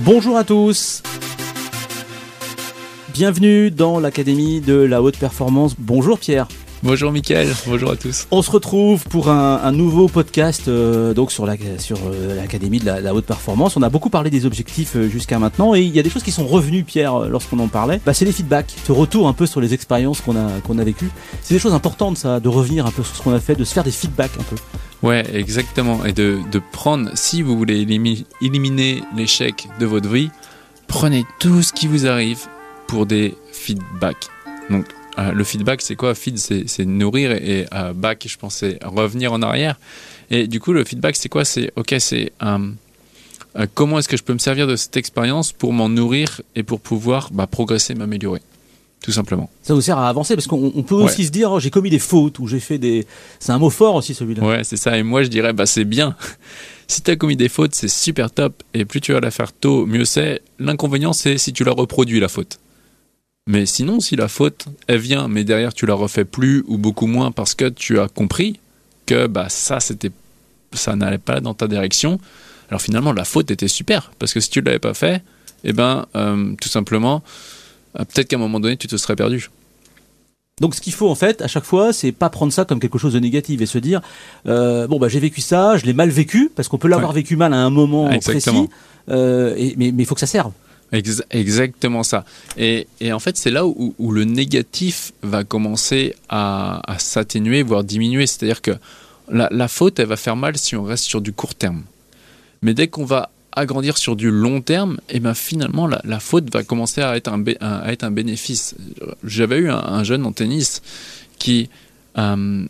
Bonjour à tous. Bienvenue dans l'Académie de la haute performance. Bonjour Pierre. Bonjour Mickaël, bonjour à tous. On se retrouve pour un, nouveau podcast euh, donc sur la sur euh, l'Académie de la, haute performance. On a beaucoup parlé des objectifs euh, jusqu'à maintenant et il y a des choses qui sont revenues Pierre lorsqu'on en parlait. Bah, c'est les feedbacks, ce retour un peu sur les expériences qu'on a qu'on a vécues. C'est des choses importantes ça, de revenir un peu sur ce qu'on a fait, de se faire des feedbacks un peu. Ouais, exactement. Et de, de prendre, si vous voulez éliminer l'échec de votre vie, prenez tout ce qui vous arrive pour des feedbacks. Donc euh, le feedback, c'est quoi Feed, c'est nourrir et euh, back, je pensais revenir en arrière. Et du coup, le feedback, c'est quoi C'est ok, c'est euh, comment est-ce que je peux me servir de cette expérience pour m'en nourrir et pour pouvoir bah, progresser, m'améliorer tout simplement. Ça vous sert à avancer parce qu'on peut aussi se dire oh, j'ai commis des fautes ou j'ai fait des. C'est un mot fort aussi celui-là. Ouais, c'est ça. Et moi je dirais bah c'est bien. si tu as commis des fautes, c'est super top. Et plus tu vas la faire tôt, mieux c'est. L'inconvénient c'est si tu la reproduis la faute. Mais sinon, si la faute, elle vient, mais derrière tu la refais plus ou beaucoup moins parce que tu as compris que bah ça c'était ça n'allait pas dans ta direction. Alors finalement, la faute était super parce que si tu ne l'avais pas fait, eh ben euh, tout simplement, euh, peut-être qu'à un moment donné, tu te serais perdu. Donc ce qu'il faut en fait à chaque fois, c'est pas prendre ça comme quelque chose de négatif et se dire euh, bon bah j'ai vécu ça, je l'ai mal vécu parce qu'on peut l'avoir vécu mal à un moment précis, mais il faut que ça serve exactement ça. Et, en fait, c'est là où, le négatif va commencer à, s'atténuer, voire diminuer. C'est-à-dire que la, faute, elle va faire mal si on reste sur du court terme. Mais dès qu'on va agrandir sur du long terme, et eh ben finalement, la, faute va commencer à être un, bénéfice. J'avais eu un, jeune en tennis qui, euh,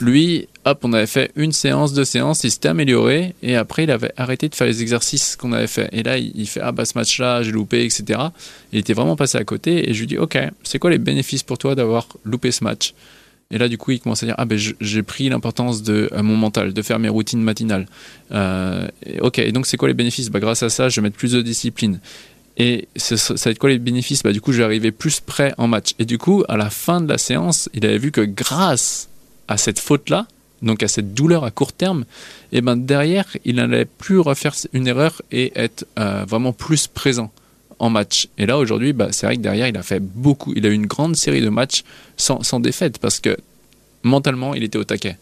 lui, hop, on avait fait une séance, deux séances, il s'était amélioré, et après, il avait arrêté de faire les exercices qu'on avait fait. Et là, il fait, ah bah ce match-là, j'ai loupé, etc. Il était vraiment passé à côté, et je lui dis, ok, c'est quoi les bénéfices pour toi d'avoir loupé ce match? Et là, du coup, il commence à dire Ah, ben, j'ai pris l'importance de mon mental, de faire mes routines matinales. Euh, ok, et donc, c'est quoi les bénéfices? Bah, Grâce à ça, je vais mettre plus de discipline. Et ça, ça va être quoi les bénéfices? Bah, Du coup, je vais arriver plus près en match. Et du coup, à la fin de la séance, il avait vu que grâce à cette faute-là, donc à cette douleur à court terme, et eh ben derrière, il n'allait plus refaire une erreur et être euh, vraiment plus présent en match. Et là, aujourd'hui, bah, c'est vrai que derrière, il a fait beaucoup, il a eu une grande série de matchs sans, sans défaite parce que mentalement, il était au taquet.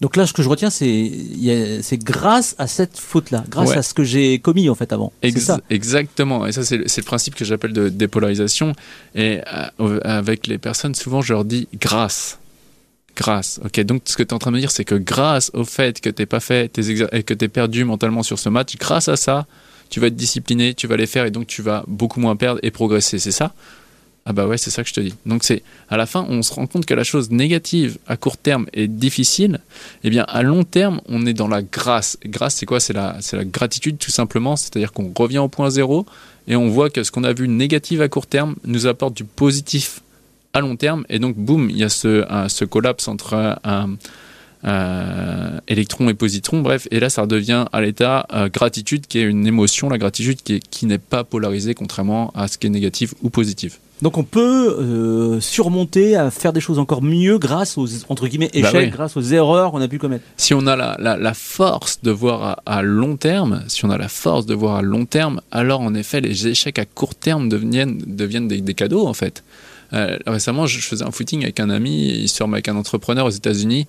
Donc là, ce que je retiens, c'est grâce à cette faute-là, grâce à ce que j'ai commis en fait avant. ça. Exactement. Et ça, c'est le principe que j'appelle de dépolarisation. Et euh, avec les personnes, souvent, je leur dis grâce. Grâce. Ok, donc ce que tu es en train de me dire, c'est que grâce au fait que tu pas fait tes et que tu es perdu mentalement sur ce match, grâce à ça, tu vas être discipliné, tu vas les faire et donc tu vas beaucoup moins perdre et progresser. C'est ça? Ah bah ouais, c'est ça que je te dis. Donc c'est à la fin, on se rend compte que la chose négative à court terme est difficile. Eh bien, à long terme, on est dans la grâce. Grâce, c'est quoi? C'est la, c'est la gratitude tout simplement. C'est-à-dire qu'on revient au point zéro et on voit que ce qu'on a vu négatif à court terme nous apporte du positif à long terme. Et donc, boum, il y a ce, ce collapse entre un, électron et positron, bref, et là ça redevient à l'état euh, gratitude qui est une émotion, la gratitude qui, qui n'est pas polarisée contrairement à ce qui est négatif ou positif. Donc on peut euh, surmonter, à faire des choses encore mieux grâce aux entre guillemets bah échecs, grâce aux erreurs qu'on a pu commettre. Si on a la, la, force de voir à, long terme, si on a la force de voir à long terme, alors en effet les échecs à court terme deviennent, deviennent des, des cadeaux en fait. Euh, récemment, je faisais un footing avec un ami, il se avec un entrepreneur aux États-Unis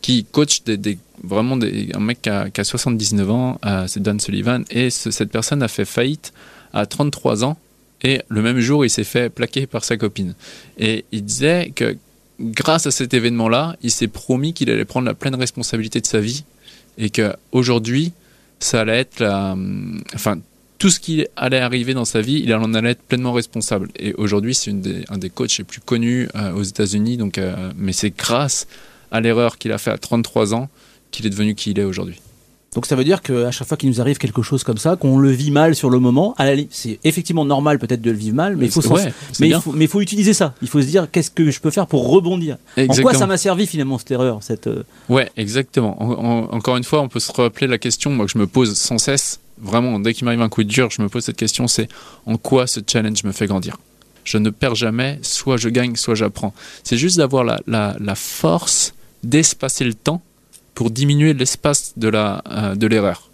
qui coach des, vraiment un mec qui a, 79 ans, euh, c'est Dan Sullivan, et cette personne a fait faillite à 33 ans, et le même jour, il s'est fait plaquer par sa copine. Et il disait que grâce à cet événement-là, il s'est promis qu'il allait prendre la pleine responsabilité de sa vie, et qu'aujourd'hui, ça allait être la, enfin, tout ce qui allait arriver dans sa vie, il en allait être pleinement responsable. Et aujourd'hui, c'est un des coachs les plus connus euh, aux États-Unis. Donc, euh, mais c'est grâce à l'erreur qu'il a fait à 33 ans qu'il est devenu qui il est aujourd'hui. Donc ça veut dire qu'à chaque fois qu'il nous arrive quelque chose comme ça, qu'on le vit mal sur le moment, c'est effectivement normal peut-être de le vivre mal, mais, il faut, mais, il faut, utiliser ça. Il faut se dire qu'est-ce que je peux faire pour rebondir? En quoi ça m'a servi finalement cette erreur cette... Euh, ouais, exactement. encore une fois, on peut se rappeler la question moi, que je me pose sans cesse vraiment, dès qu'il m'arrive un coup dur, je me pose cette question, c'est en quoi ce challenge me fait grandir? Je ne perds jamais, soit je gagne, soit j'apprends. C'est juste d'avoir la, la, force d'espacer le temps pour diminuer l'espace de l'erreur. Euh,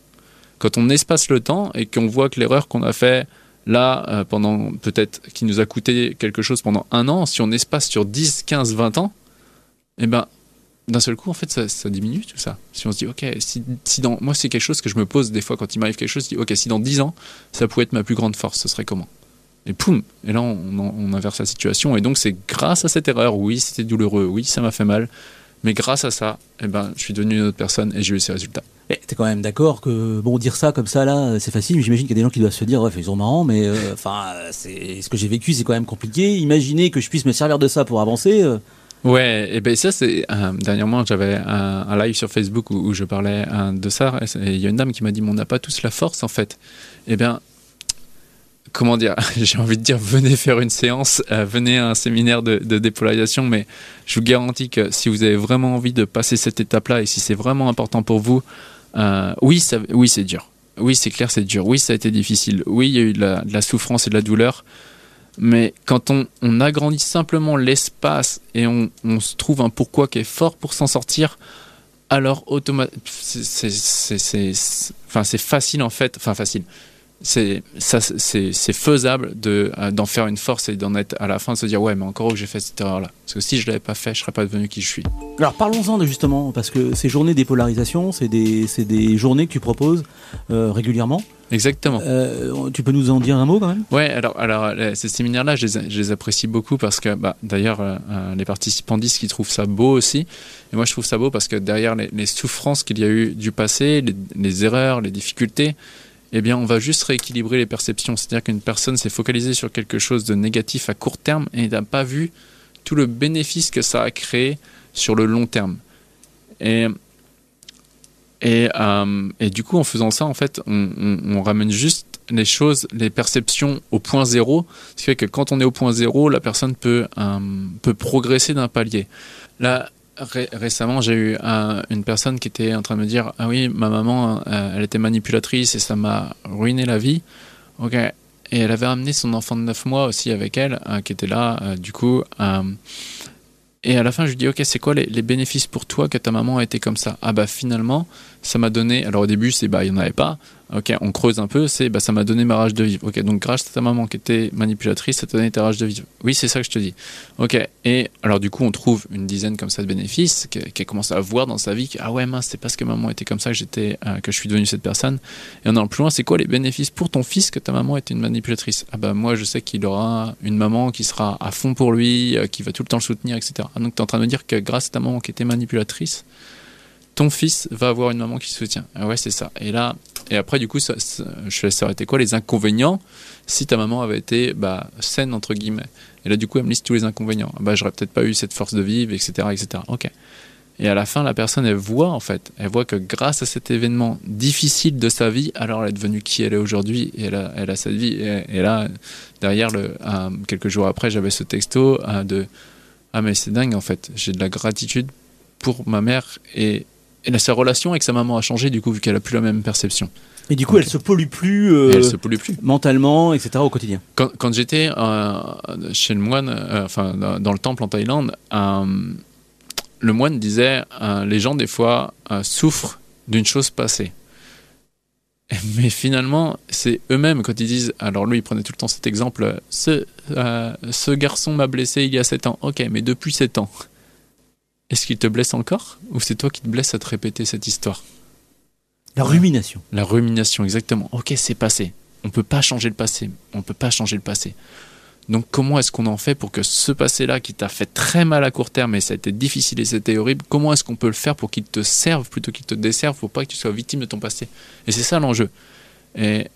quand on espace le temps et qu'on voit que l'erreur qu'on a fait là, euh, pendant peut-être, qui nous a coûté quelque chose pendant un an, si on espace sur 10, 15, 20 ans, eh ben, d'un seul coup, en fait, ça, diminue tout ça. Si on se dit, ok, si, si dans, moi, c'est quelque chose que je me pose des fois quand il m'arrive quelque chose, je dis, ok, si dans 10 ans, ça pouvait être ma plus grande force, ce serait comment? Et poum Et là, on, inverse la situation. Et donc, c'est grâce à cette erreur, oui, c'était douloureux, oui, ça m'a fait mal, mais grâce à ça, eh ben, je suis devenu une autre personne et j'ai eu ces résultats. tu t'es quand même d'accord que bon dire ça comme ça là, c'est facile. Mais j'imagine qu'il y a des gens qui doivent se dire, ouais, ils sont marrants, mais euh, enfin, c'est ce que j'ai vécu, c'est quand même compliqué. Imaginez que je puisse me servir de ça pour avancer. Euh. Ouais, et ben ça c'est euh, dernièrement j'avais un, live sur Facebook où, je parlais de ça et il y a une dame qui m'a dit on n'a pas tous la force en fait. Eh bien comment dire, j'ai envie de dire, venez faire une séance, euh, venez à un séminaire de, dépolarisation, mais je vous garantis que si vous avez vraiment envie de passer cette étape-là et si c'est vraiment important pour vous, euh, oui, oui, c'est dur. Oui, c'est clair, c'est dur. Oui, ça a été difficile. Oui, il y a eu de la, souffrance et de la douleur. Mais quand on, agrandit simplement l'espace et on, se trouve un pourquoi qui est fort pour s'en sortir, alors automatiquement, c'est facile en fait, c'est faisable de euh, d'en faire une force et d'en être à la fin de se dire ouais mais encore que j'ai fait cette erreur là parce que si je l'avais pas fait je serais pas devenu qui je suis. Alors parlons-en de justement parce que ces journées des polarisations c'est des des journées que tu proposes euh, régulièrement. Exactement. Euh, tu peux nous en dire un mot quand même? Ouais alors alors ces séminaires là je les, apprécie beaucoup parce que bah, d'ailleurs les participants disent qu'ils trouvent ça beau aussi. Et moi je trouve ça beau parce que derrière les, souffrances qu'il y a eu du passé les, les erreurs les difficultés eh bien, on va juste rééquilibrer les perceptions. C'est-à-dire qu'une personne s'est focalisée sur quelque chose de négatif à court terme et n'a pas vu tout le bénéfice que ça a créé sur le long terme. Et, et, euh, et du coup, en faisant ça, en fait, on, ramène juste les choses, les perceptions au point zéro. Ce qui fait que quand on est au point zéro, la personne peut, euh, peut progresser d'un palier. Récemment, j'ai eu une personne qui était en train de me dire Ah oui, ma maman, euh, elle était manipulatrice et ça m'a ruiné la vie. Ok. Et elle avait amené son enfant de 9 mois aussi avec elle, euh, qui était là, euh, du coup. et à la fin, je lui dis Ok, c'est quoi les, les, bénéfices pour toi que ta maman a été comme ça? Ah bah finalement, ça m'a donné. Alors au début, c'est bah, il n'y en avait pas. Ok, on creuse un peu, c'est bah, ça m'a donné ma rage de vivre. Ok, donc grâce à ta maman qui était manipulatrice, ça t'a donné ta rage de vivre. Oui, c'est ça que je te dis. Ok, et alors du coup, on trouve une dizaine comme ça de bénéfices qu'elle commence à voir dans sa vie. ah ouais, mince, c'est parce que maman était comme ça que euh, que je suis devenu cette personne. Et en allant plus loin, c'est quoi les bénéfices pour ton fils que ta maman était une manipulatrice? Ah bah moi, je sais qu'il aura une maman qui sera à fond pour lui, euh, qui va tout le temps le soutenir, etc. Ah, donc tu es en train de me dire que grâce à ta maman qui était manipulatrice, ton fils va avoir une maman qui se soutient. Ah ouais, c'est ça. Et là, et après, du coup, ça, je laisse arrêter quoi Les inconvénients si ta maman avait été bah, saine, entre guillemets. Et là, du coup, elle me liste tous les inconvénients. Bah, j'aurais peut-être pas eu cette force de vivre, etc., etc. Ok. Et à la fin, la personne, elle voit, en fait, elle voit que grâce à cet événement difficile de sa vie, alors elle est devenue qui elle est aujourd'hui, et elle a, elle cette vie. Et, là, derrière, quelques jours après, j'avais ce texto de Ah, mais c'est dingue, en fait, j'ai de la gratitude pour ma mère et et sa relation avec sa maman a changé du coup vu qu'elle a plus la même perception. Et du coup, elle se pollue plus, euh, elle se pollue plus mentalement, etc. au quotidien. Quand, quand j'étais euh, chez le moine, euh, enfin dans, le temple en Thaïlande, le moine disait les gens des fois souffrent d'une chose passée. Mais finalement, c'est eux-mêmes quand ils disent. Alors lui, il prenait tout le temps cet exemple. Ce, ce garçon m'a blessé il y a 7 ans. Ok, mais depuis 7 ans, est-ce qu'il te blesse encore Ou c'est toi qui te blesses à te répéter cette histoire La rumination. La rumination, exactement. Ok, c'est passé. On ne peut pas changer le passé. On ne peut pas changer le passé. Donc comment est-ce qu'on en fait pour que ce passé-là qui t'a fait très mal à court terme et ça a été difficile et c'était horrible, comment est-ce qu'on peut le faire pour qu'il te serve plutôt qu'il te desserve Faut pas que tu sois victime de ton passé? Et c'est ça l'enjeu. Et,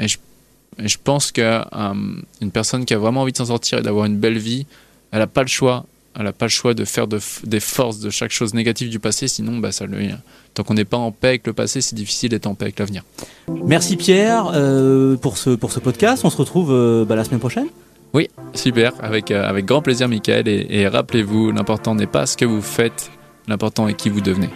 je, pense qu'une euh, personne qui a vraiment envie de s'en sortir et d'avoir une belle vie, elle n'a pas le choix elle n'a pas le choix de faire des forces de chaque chose négative du passé, sinon bah, ça lui, tant qu'on n'est pas en paix avec le passé, c'est difficile d'être en paix avec l'avenir. Merci Pierre euh, pour, ce, pour ce podcast, on se retrouve euh, bah, la semaine prochaine Oui, super, avec, euh, avec grand plaisir Michael, et, et rappelez-vous, l'important n'est pas ce que vous faites, l'important est qui vous devenez.